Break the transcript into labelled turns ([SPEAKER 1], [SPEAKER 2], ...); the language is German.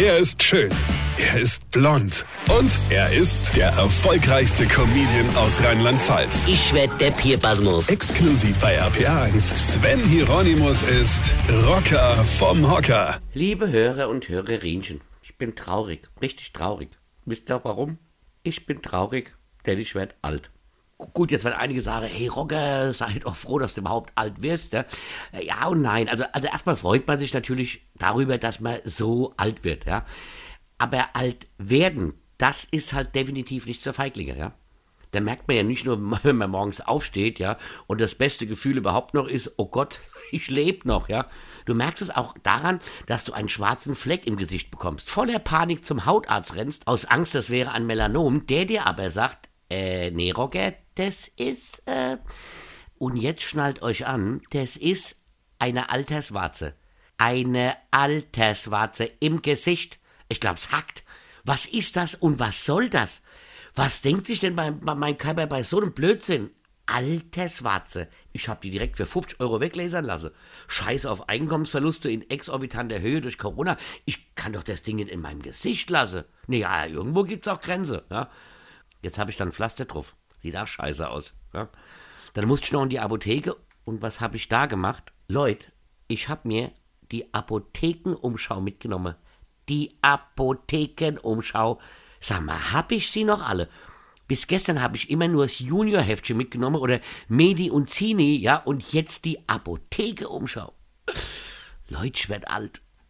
[SPEAKER 1] Er ist schön. Er ist blond. Und er ist der erfolgreichste Comedian aus Rheinland-Pfalz.
[SPEAKER 2] Ich werd der Pierpasmus.
[SPEAKER 1] Exklusiv bei RPA1. Sven Hieronymus ist Rocker vom Hocker.
[SPEAKER 2] Liebe Hörer und Hörerinchen, ich bin traurig, richtig traurig. Wisst ihr warum? Ich bin traurig, denn ich werd alt. Gut, jetzt werden einige sagen, hey Rocker, sei doch froh, dass du überhaupt alt wirst. Ja, ja und nein. Also, also erstmal freut man sich natürlich darüber, dass man so alt wird. Ja. Aber alt werden, das ist halt definitiv nicht zur Feiglinge. Ja. Da merkt man ja nicht nur, wenn man morgens aufsteht, ja, und das beste Gefühl überhaupt noch ist, oh Gott, ich lebe noch, ja. Du merkst es auch daran, dass du einen schwarzen Fleck im Gesicht bekommst, voller Panik zum Hautarzt rennst, aus Angst, das wäre ein Melanom, der dir aber sagt, äh, nee, Rocker, das ist, äh, und jetzt schnallt euch an, das ist eine Alterswarze. Eine Alterswarze im Gesicht. Ich glaub's hackt. Was ist das und was soll das? Was denkt sich denn bei mein Körper bei so einem Blödsinn? Alterswarze. Ich hab die direkt für 50 Euro weglasern lassen. Scheiß auf Einkommensverluste in exorbitanter Höhe durch Corona. Ich kann doch das Ding in meinem Gesicht lassen. Naja, irgendwo gibt's auch Grenze. Ja? Jetzt habe ich dann Pflaster drauf. Sieht auch scheiße aus. Ja? Dann musste ich noch in die Apotheke und was habe ich da gemacht? Leute, ich habe mir die Apothekenumschau mitgenommen. Die Apothekenumschau. Sag mal, hab ich sie noch alle? Bis gestern habe ich immer nur das Junior-Heftchen mitgenommen oder Medi und Zini, ja, und jetzt die Apothekenumschau. Leute, ich werd alt.